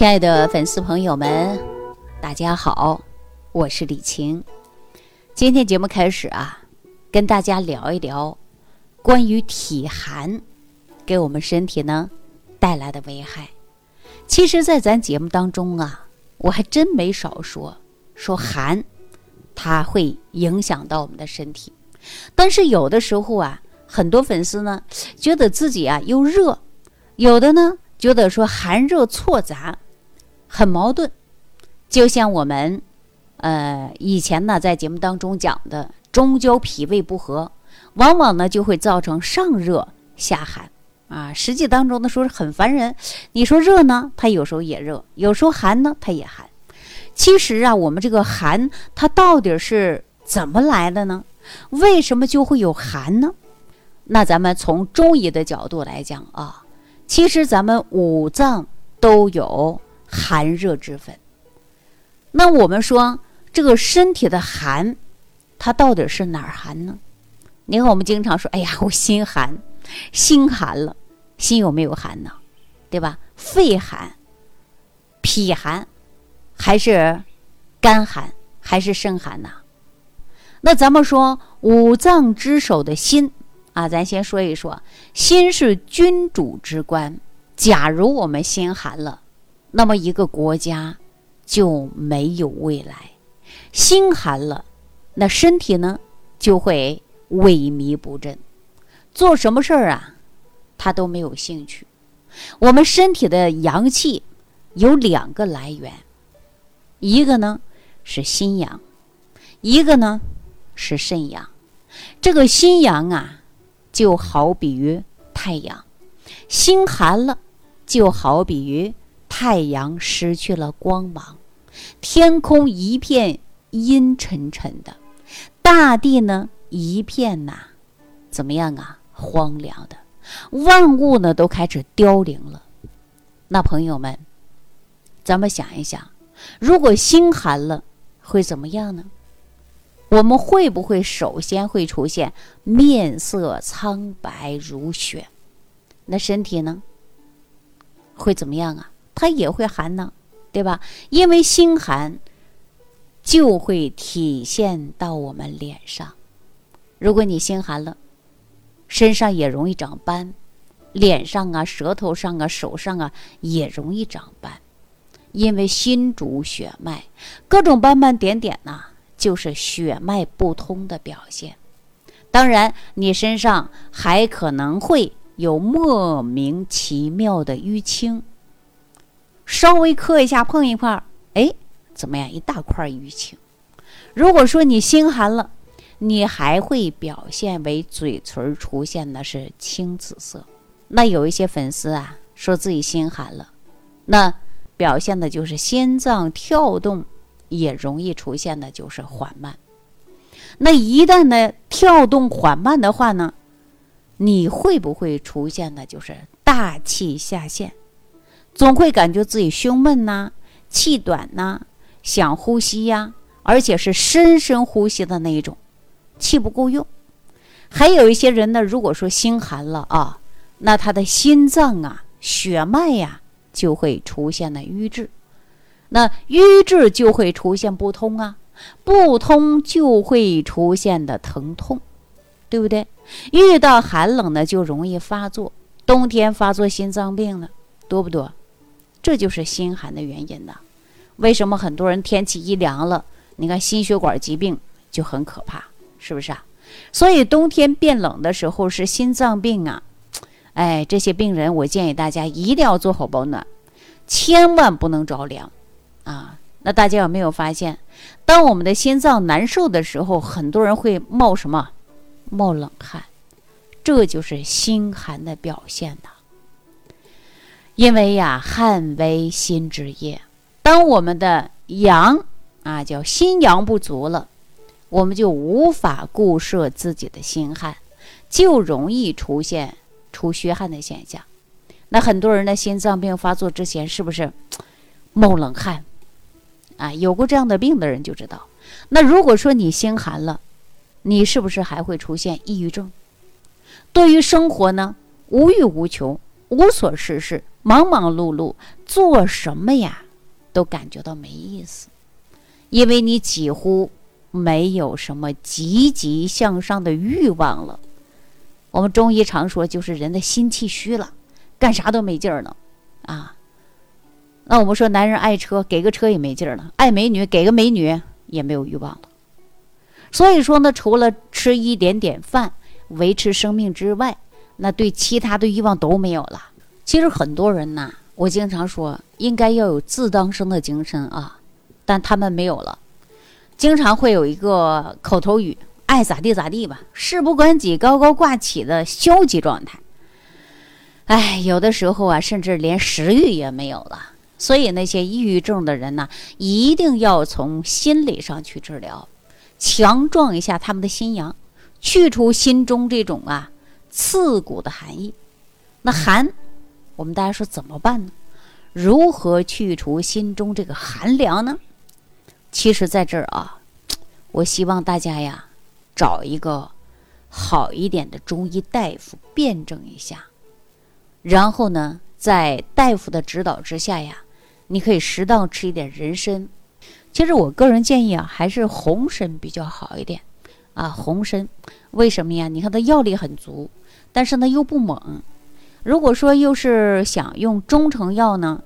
亲爱的粉丝朋友们，大家好，我是李晴。今天节目开始啊，跟大家聊一聊关于体寒给我们身体呢带来的危害。其实，在咱节目当中啊，我还真没少说说寒，它会影响到我们的身体。但是有的时候啊，很多粉丝呢觉得自己啊又热，有的呢觉得说寒热错杂。很矛盾，就像我们，呃，以前呢在节目当中讲的，中焦脾胃不和，往往呢就会造成上热下寒啊。实际当中的说是很烦人。你说热呢，它有时候也热；有时候寒呢，它也寒。其实啊，我们这个寒它到底是怎么来的呢？为什么就会有寒呢？那咱们从中医的角度来讲啊，其实咱们五脏都有。寒热之分。那我们说这个身体的寒，它到底是哪儿寒呢？你看，我们经常说：“哎呀，我心寒，心寒了。”心有没有寒呢？对吧？肺寒、脾寒，还是肝寒，还是肾寒呢？那咱们说五脏之首的心啊，咱先说一说，心是君主之官。假如我们心寒了。那么一个国家就没有未来，心寒了，那身体呢就会萎靡不振，做什么事儿啊，他都没有兴趣。我们身体的阳气有两个来源，一个呢是心阳，一个呢是肾阳。这个心阳啊，就好比于太阳，心寒了，就好比于。太阳失去了光芒，天空一片阴沉沉的，大地呢一片呐，怎么样啊？荒凉的，万物呢都开始凋零了。那朋友们，咱们想一想，如果心寒了，会怎么样呢？我们会不会首先会出现面色苍白如雪？那身体呢，会怎么样啊？它也会寒呢，对吧？因为心寒，就会体现到我们脸上。如果你心寒了，身上也容易长斑，脸上啊、舌头上啊、手上啊也容易长斑。因为心主血脉，各种斑斑点点呐，就是血脉不通的表现。当然，你身上还可能会有莫名其妙的淤青。稍微磕一下，碰一块，哎，怎么样？一大块淤青。如果说你心寒了，你还会表现为嘴唇出现的是青紫色。那有一些粉丝啊，说自己心寒了，那表现的就是心脏跳动也容易出现的就是缓慢。那一旦呢跳动缓慢的话呢，你会不会出现的就是大气下陷？总会感觉自己胸闷呐，气短呐，想呼吸呀，而且是深深呼吸的那一种，气不够用。还有一些人呢，如果说心寒了啊，那他的心脏啊，血脉呀就会出现了瘀滞，那瘀滞就会出现不通啊，不通就会出现的疼痛，对不对？遇到寒冷呢，就容易发作，冬天发作心脏病了，多不多？这就是心寒的原因呢。为什么很多人天气一凉了，你看心血管疾病就很可怕，是不是啊？所以冬天变冷的时候是心脏病啊。哎，这些病人我建议大家一定要做好保暖，千万不能着凉啊。那大家有没有发现，当我们的心脏难受的时候，很多人会冒什么？冒冷汗，这就是心寒的表现呐。因为呀，汗为心之液。当我们的阳啊，叫心阳不足了，我们就无法固摄自己的心汗，就容易出现出虚汗的现象。那很多人的心脏病发作之前，是不是冒冷汗？啊，有过这样的病的人就知道。那如果说你心寒了，你是不是还会出现抑郁症？对于生活呢，无欲无求，无所事事。忙忙碌碌，做什么呀都感觉到没意思，因为你几乎没有什么积极向上的欲望了。我们中医常说，就是人的心气虚了，干啥都没劲儿了啊。那我们说，男人爱车，给个车也没劲儿了；爱美女，给个美女也没有欲望了。所以说呢，除了吃一点点饭维持生命之外，那对其他的欲望都没有了。其实很多人呐，我经常说，应该要有自当生的精神啊，但他们没有了，经常会有一个口头语。爱咋地咋地吧，事不关己高高挂起的消极状态。哎，有的时候啊，甚至连食欲也没有了。所以那些抑郁症的人呢，一定要从心理上去治疗，强壮一下他们的心阳，去除心中这种啊刺骨的寒意。那寒，我们大家说怎么办呢？如何去除心中这个寒凉呢？其实，在这儿啊，我希望大家呀。找一个好一点的中医大夫辩证一下，然后呢，在大夫的指导之下呀，你可以适当吃一点人参。其实我个人建议啊，还是红参比较好一点啊。红参为什么呀？你看它药力很足，但是呢又不猛。如果说又是想用中成药呢，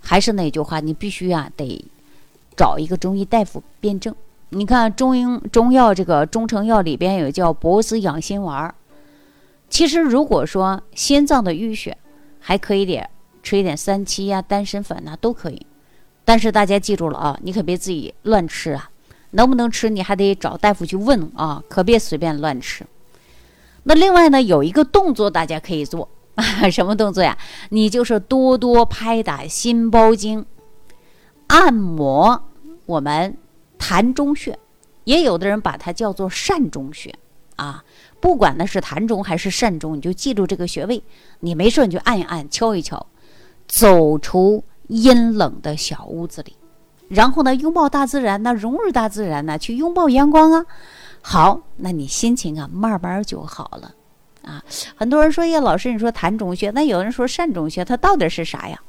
还是那句话，你必须啊得找一个中医大夫辩证。你看中医中药这个中成药里边有叫博子养心丸儿。其实如果说心脏的淤血，还可以点吃一点三七呀、丹参粉呐，都可以。但是大家记住了啊，你可别自己乱吃啊，能不能吃你还得找大夫去问啊，可别随便乱吃。那另外呢，有一个动作大家可以做，啊 什么动作呀？你就是多多拍打心包经，按摩我们。膻中穴，也有的人把它叫做膻中穴啊。不管那是膻中还是膻中，你就记住这个穴位。你没事你就按一按，敲一敲，走出阴冷的小屋子里，然后呢，拥抱大自然呢，融入大自然呢，去拥抱阳光啊。好，那你心情啊，慢慢就好了啊。很多人说呀，老师，你说痰中穴，那有人说膻中穴，它到底是啥呀？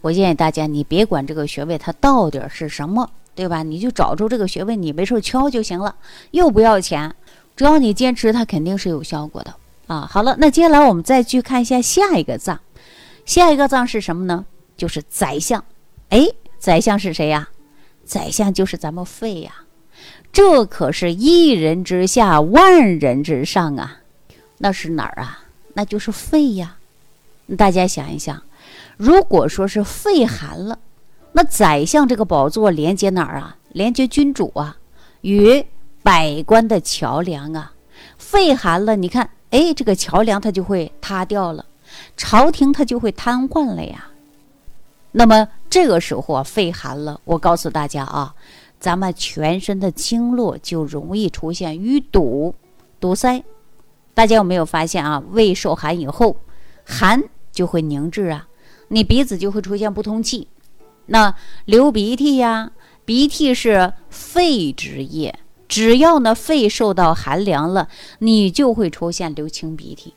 我建议大家，你别管这个穴位它到底是什么。对吧？你就找出这个穴位，你没事敲就行了，又不要钱，只要你坚持，它肯定是有效果的啊。好了，那接下来我们再去看一下下一个脏，下一个脏是什么呢？就是宰相。哎，宰相是谁呀？宰相就是咱们肺呀，这可是一人之下，万人之上啊。那是哪儿啊？那就是肺呀。大家想一想，如果说是肺寒了。那宰相这个宝座连接哪儿啊？连接君主啊，与百官的桥梁啊。肺寒了，你看，哎，这个桥梁它就会塌掉了，朝廷它就会瘫痪了呀。那么这个时候啊，肺寒了，我告诉大家啊，咱们全身的经络就容易出现淤堵、堵塞。大家有没有发现啊？胃受寒以后，寒就会凝滞啊，你鼻子就会出现不通气。那流鼻涕呀，鼻涕是肺之液，只要呢肺受到寒凉了，你就会出现流清鼻涕。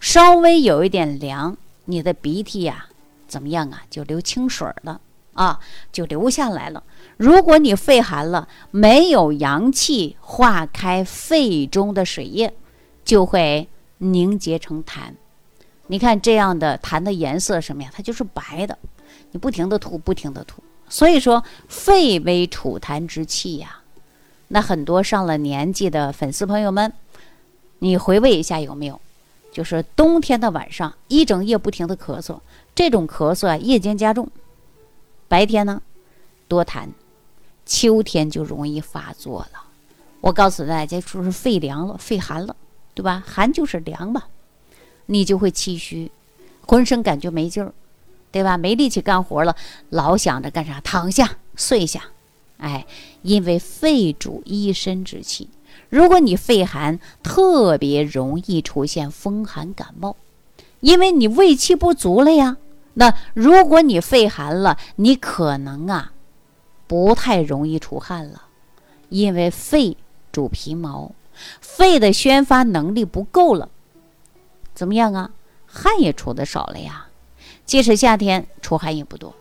稍微有一点凉，你的鼻涕呀怎么样啊？就流清水了啊，就流下来了。如果你肺寒了，没有阳气化开肺中的水液，就会凝结成痰。你看这样的痰的颜色什么呀？它就是白的。你不停的吐，不停的吐，所以说肺为储痰之器呀。那很多上了年纪的粉丝朋友们，你回味一下有没有？就是冬天的晚上一整夜不停的咳嗽，这种咳嗽啊夜间加重，白天呢多痰，秋天就容易发作了。我告诉大家，说是肺凉了，肺寒了，对吧？寒就是凉嘛，你就会气虚，浑身感觉没劲儿。对吧？没力气干活了，老想着干啥？躺下睡下。哎，因为肺主一身之气，如果你肺寒，特别容易出现风寒感冒，因为你胃气不足了呀。那如果你肺寒了，你可能啊，不太容易出汗了，因为肺主皮毛，肺的宣发能力不够了，怎么样啊？汗也出的少了呀。即使夏天出汗也不多。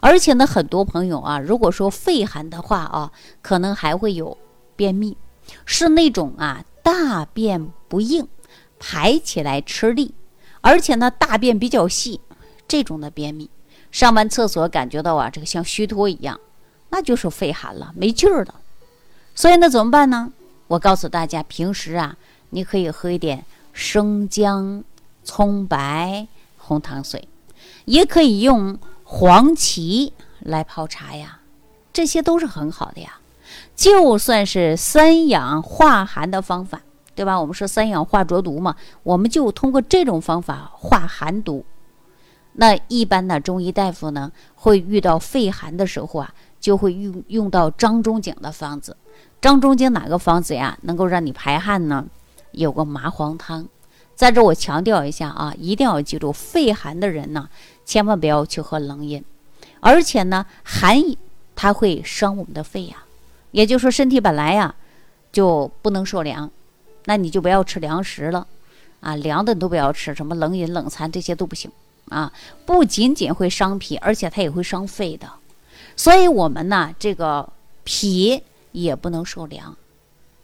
而且呢，很多朋友啊，如果说肺寒的话啊，可能还会有便秘，是那种啊大便不硬，排起来吃力，而且呢大便比较细，这种的便秘，上完厕所感觉到啊这个像虚脱一样，那就是肺寒了，没劲儿了。所以呢怎么办呢？我告诉大家，平时啊你可以喝一点生姜、葱白、红糖水，也可以用。黄芪来泡茶呀，这些都是很好的呀。就算是三氧化寒的方法，对吧？我们说三氧化浊毒嘛，我们就通过这种方法化寒毒。那一般的中医大夫呢，会遇到肺寒的时候啊，就会用用到张仲景的方子。张仲景哪个方子呀，能够让你排汗呢？有个麻黄汤。在这我强调一下啊，一定要记住，肺寒的人呢。千万不要去喝冷饮，而且呢，寒饮它会伤我们的肺呀。也就是说，身体本来呀就不能受凉，那你就不要吃凉食了啊，凉的你都不要吃，什么冷饮、冷餐这些都不行啊。不仅仅会伤脾，而且它也会伤肺的。所以，我们呢，这个脾也不能受凉，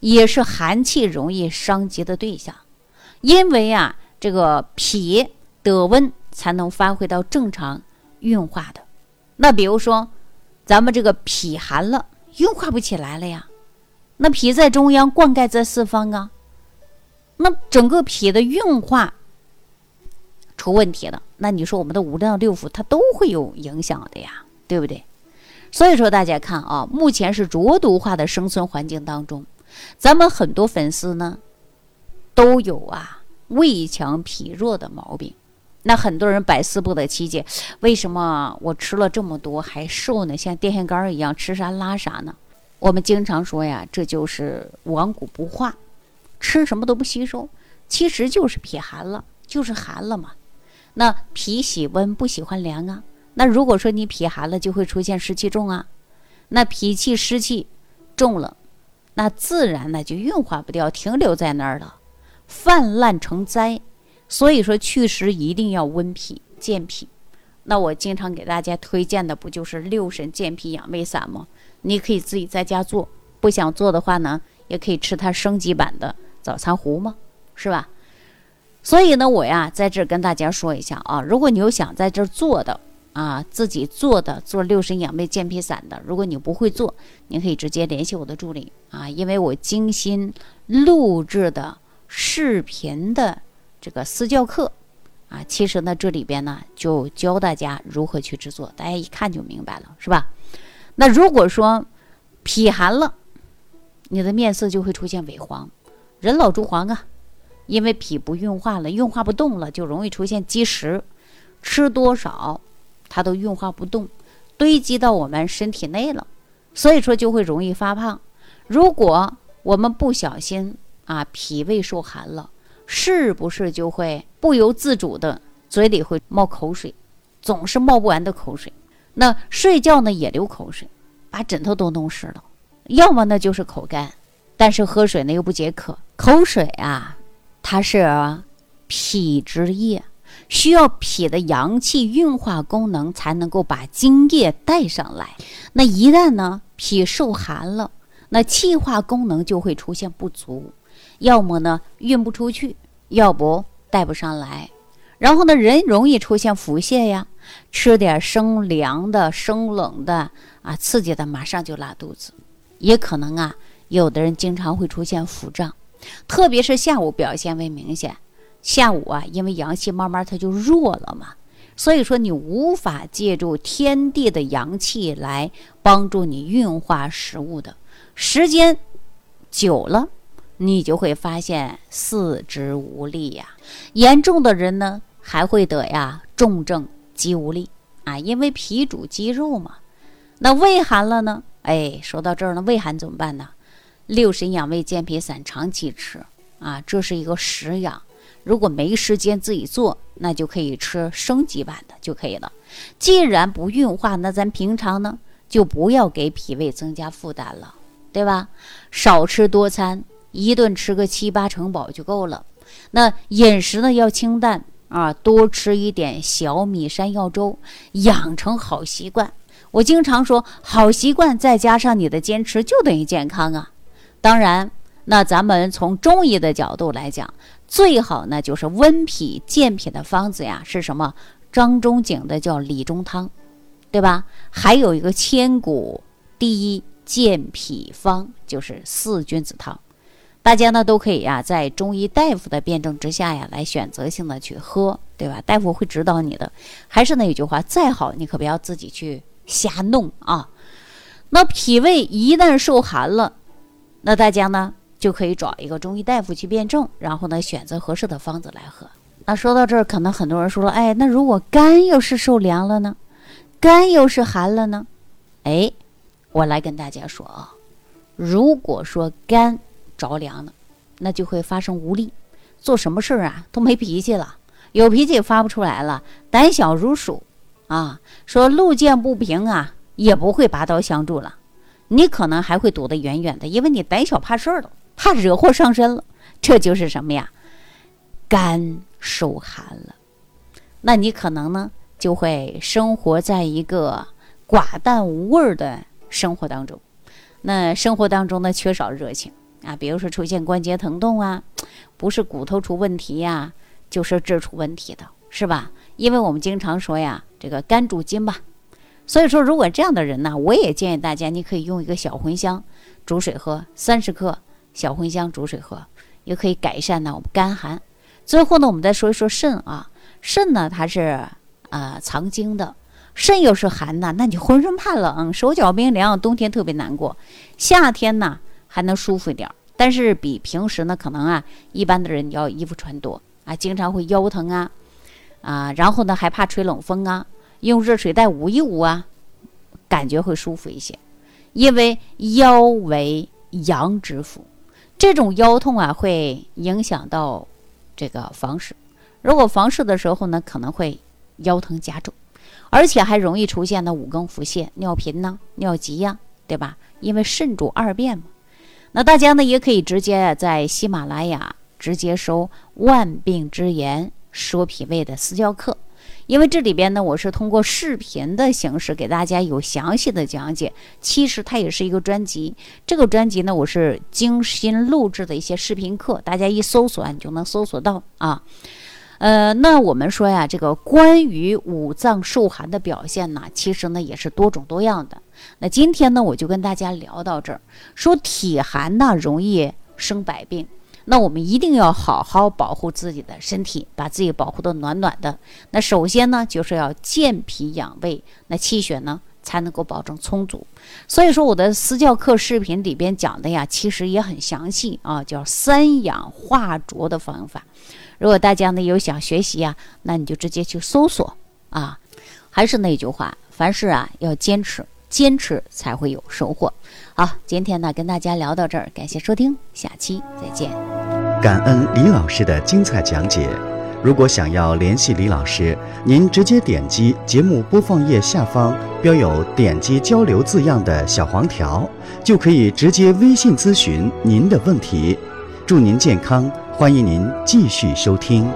也是寒气容易伤及的对象。因为啊，这个脾得温。才能发挥到正常运化的。那比如说，咱们这个脾寒了，运化不起来了呀。那脾在中央，灌溉在四方啊。那整个脾的运化出问题了，那你说我们的五脏六腑它都会有影响的呀，对不对？所以说大家看啊，目前是浊毒化的生存环境当中，咱们很多粉丝呢都有啊胃强脾弱的毛病。那很多人百思不得其解，为什么我吃了这么多还瘦呢？像电线杆一样，吃啥拉啥呢？我们经常说呀，这就是顽固不化，吃什么都不吸收，其实就是脾寒了，就是寒了嘛。那脾喜温，不喜欢凉啊。那如果说你脾寒了，就会出现湿气重啊。那脾气湿气重了，那自然呢就运化不掉，停留在那儿了，泛滥成灾。所以说祛湿一定要温脾健脾，那我经常给大家推荐的不就是六神健脾养胃散吗？你可以自己在家做，不想做的话呢，也可以吃它升级版的早餐糊吗，是吧？所以呢，我呀在这儿跟大家说一下啊，如果你有想在这儿做的啊，自己做的做六神养胃健脾散的，如果你不会做，你可以直接联系我的助理啊，因为我精心录制的视频的。这个私教课，啊，其实呢，这里边呢就教大家如何去制作，大家一看就明白了，是吧？那如果说脾寒了，你的面色就会出现萎黄，人老珠黄啊，因为脾不运化了，运化不动了，就容易出现积食，吃多少它都运化不动，堆积到我们身体内了，所以说就会容易发胖。如果我们不小心啊，脾胃受寒了。是不是就会不由自主的嘴里会冒口水，总是冒不完的口水？那睡觉呢也流口水，把枕头都弄湿了。要么呢就是口干，但是喝水呢又不解渴。口水啊，它是脾之液，需要脾的阳气运化功能才能够把津液带上来。那一旦呢脾受寒了，那气化功能就会出现不足。要么呢运不出去，要不带不上来，然后呢人容易出现腹泻呀，吃点生凉的、生冷的啊，刺激的马上就拉肚子，也可能啊，有的人经常会出现腹胀，特别是下午表现为明显。下午啊，因为阳气慢慢它就弱了嘛，所以说你无法借助天地的阳气来帮助你运化食物的时间久了。你就会发现四肢无力呀，严重的人呢还会得呀重症肌无力啊，因为脾主肌肉嘛。那胃寒了呢？哎，说到这儿呢，胃寒怎么办呢？六神养胃健脾散长期吃啊，这是一个食养。如果没时间自己做，那就可以吃升级版的就可以了。既然不运化，那咱平常呢就不要给脾胃增加负担了，对吧？少吃多餐。一顿吃个七八成饱就够了。那饮食呢要清淡，啊，多吃一点小米山药粥，养成好习惯。我经常说，好习惯再加上你的坚持，就等于健康啊。当然，那咱们从中医的角度来讲，最好呢就是温脾健脾的方子呀，是什么？张仲景的叫理中汤，对吧？还有一个千古第一健脾方，就是四君子汤。大家呢都可以呀，在中医大夫的辩证之下呀，来选择性的去喝，对吧？大夫会指导你的。还是那一句话，再好你可不要自己去瞎弄啊。那脾胃一旦受寒了，那大家呢就可以找一个中医大夫去辩证，然后呢选择合适的方子来喝。那说到这儿，可能很多人说了，哎，那如果肝又是受凉了呢？肝又是寒了呢？哎，我来跟大家说啊，如果说肝着凉了，那就会发生无力，做什么事儿啊都没脾气了，有脾气也发不出来了，胆小如鼠啊，说路见不平啊，也不会拔刀相助了，你可能还会躲得远远的，因为你胆小怕事儿了，怕惹祸上身了，这就是什么呀？肝。受寒了，那你可能呢就会生活在一个寡淡无味的生活当中。那生活当中呢缺少热情啊，比如说出现关节疼痛啊，不是骨头出问题呀，就是这出问题的，是吧？因为我们经常说呀，这个肝主筋吧。所以说，如果这样的人呢，我也建议大家，你可以用一个小茴香煮水喝，三十克小茴香煮水喝，也可以改善呢我们肝寒。最后呢，我们再说一说肾啊，肾呢它是啊藏精的，肾又是寒的，那你浑身怕冷，手脚冰凉，冬天特别难过，夏天呢还能舒服一点，但是比平时呢可能啊一般的人要衣服穿多啊，经常会腰疼啊啊，然后呢还怕吹冷风啊，用热水袋捂一捂啊，感觉会舒服一些，因为腰为阳之府，这种腰痛啊会影响到。这个房事，如果房事的时候呢，可能会腰疼加重，而且还容易出现呢五更腹泻、尿频呢、尿急呀，对吧？因为肾主二便嘛。那大家呢也可以直接在喜马拉雅直接收《万病之源说脾胃》的私教课。因为这里边呢，我是通过视频的形式给大家有详细的讲解。其实它也是一个专辑，这个专辑呢，我是精心录制的一些视频课，大家一搜索你就能搜索到啊。呃，那我们说呀，这个关于五脏受寒的表现呢，其实呢也是多种多样的。那今天呢，我就跟大家聊到这儿，说体寒呢容易生百病。那我们一定要好好保护自己的身体，把自己保护的暖暖的。那首先呢，就是要健脾养胃，那气血呢才能够保证充足。所以说，我的私教课视频里边讲的呀，其实也很详细啊，叫三养化浊的方法。如果大家呢有想学习呀，那你就直接去搜索啊。还是那句话，凡事啊要坚持，坚持才会有收获。好，今天呢跟大家聊到这儿，感谢收听，下期再见。感恩李老师的精彩讲解。如果想要联系李老师，您直接点击节目播放页下方标有“点击交流”字样的小黄条，就可以直接微信咨询您的问题。祝您健康，欢迎您继续收听。